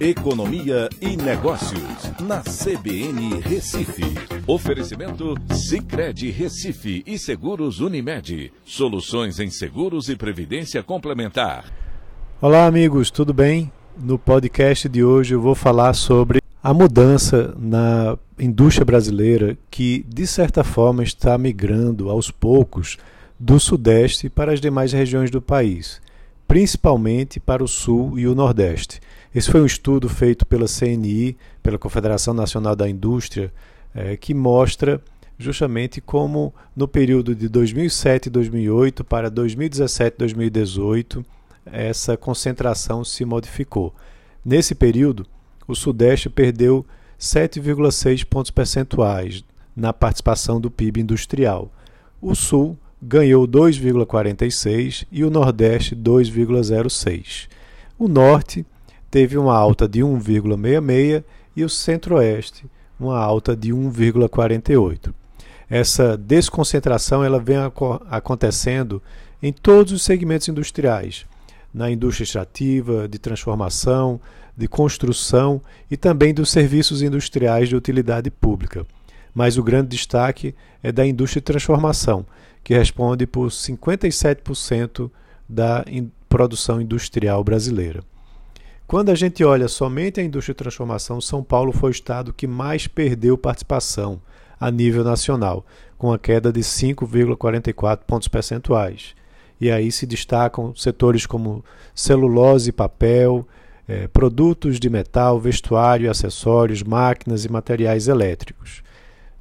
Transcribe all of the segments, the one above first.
Economia e Negócios, na CBN Recife. Oferecimento Cicred Recife e Seguros Unimed. Soluções em seguros e previdência complementar. Olá, amigos, tudo bem? No podcast de hoje eu vou falar sobre a mudança na indústria brasileira que, de certa forma, está migrando aos poucos do Sudeste para as demais regiões do país, principalmente para o Sul e o Nordeste. Esse foi um estudo feito pela CNI, pela Confederação Nacional da Indústria, é, que mostra justamente como no período de 2007 e 2008 para 2017 e 2018 essa concentração se modificou. Nesse período, o Sudeste perdeu 7,6 pontos percentuais na participação do PIB industrial. O Sul ganhou 2,46 e o Nordeste 2,06. O Norte teve uma alta de 1,66 e o Centro-Oeste uma alta de 1,48. Essa desconcentração ela vem acontecendo em todos os segmentos industriais, na indústria extrativa, de transformação, de construção e também dos serviços industriais de utilidade pública. Mas o grande destaque é da indústria de transformação, que responde por 57% da produção industrial brasileira. Quando a gente olha somente a indústria de transformação, São Paulo foi o estado que mais perdeu participação a nível nacional, com a queda de 5,44 pontos percentuais. E aí se destacam setores como celulose e papel, eh, produtos de metal, vestuário acessórios, máquinas e materiais elétricos.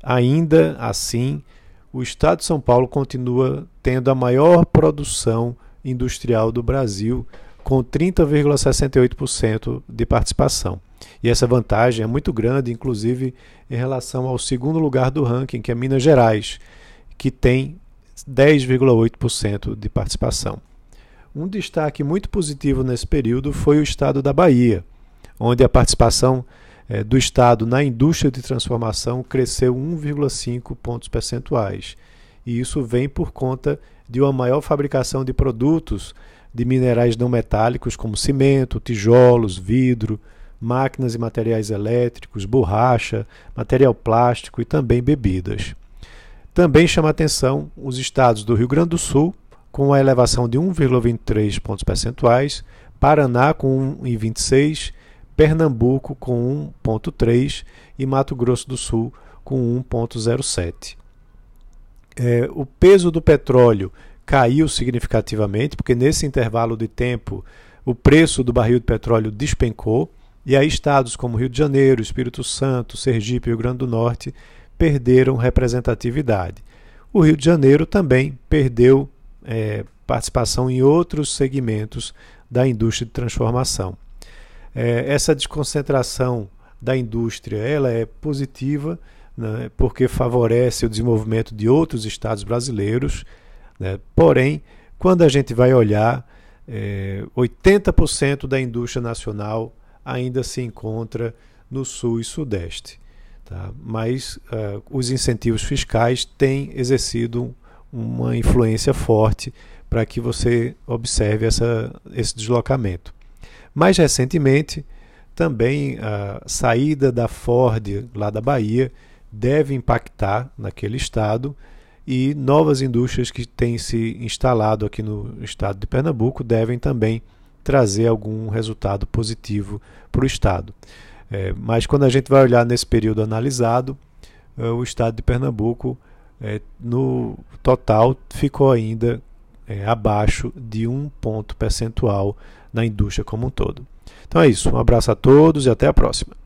Ainda assim, o estado de São Paulo continua tendo a maior produção industrial do Brasil, com 30,68% de participação. E essa vantagem é muito grande, inclusive em relação ao segundo lugar do ranking, que é Minas Gerais, que tem 10,8% de participação. Um destaque muito positivo nesse período foi o estado da Bahia, onde a participação eh, do estado na indústria de transformação cresceu 1,5 pontos percentuais. E isso vem por conta de uma maior fabricação de produtos de minerais não metálicos como cimento, tijolos, vidro, máquinas e materiais elétricos, borracha, material plástico e também bebidas. Também chama atenção os estados do Rio Grande do Sul, com uma elevação de 1,23 pontos percentuais, Paraná com 1,26, Pernambuco com 1,3 e Mato Grosso do Sul com 1,07. É, o peso do petróleo caiu significativamente, porque nesse intervalo de tempo o preço do barril de petróleo despencou, e aí estados como Rio de Janeiro, Espírito Santo, Sergipe e Rio Grande do Norte perderam representatividade. O Rio de Janeiro também perdeu é, participação em outros segmentos da indústria de transformação. É, essa desconcentração da indústria ela é positiva, né, porque favorece o desenvolvimento de outros estados brasileiros né? Porém, quando a gente vai olhar, é, 80% da indústria nacional ainda se encontra no sul e sudeste. Tá? Mas uh, os incentivos fiscais têm exercido uma influência forte para que você observe essa, esse deslocamento. Mais recentemente, também a saída da Ford lá da Bahia deve impactar naquele estado e novas indústrias que têm se instalado aqui no estado de Pernambuco devem também trazer algum resultado positivo para o estado. É, mas quando a gente vai olhar nesse período analisado, é, o estado de Pernambuco, é, no total, ficou ainda é, abaixo de um ponto percentual na indústria como um todo. Então é isso. Um abraço a todos e até a próxima.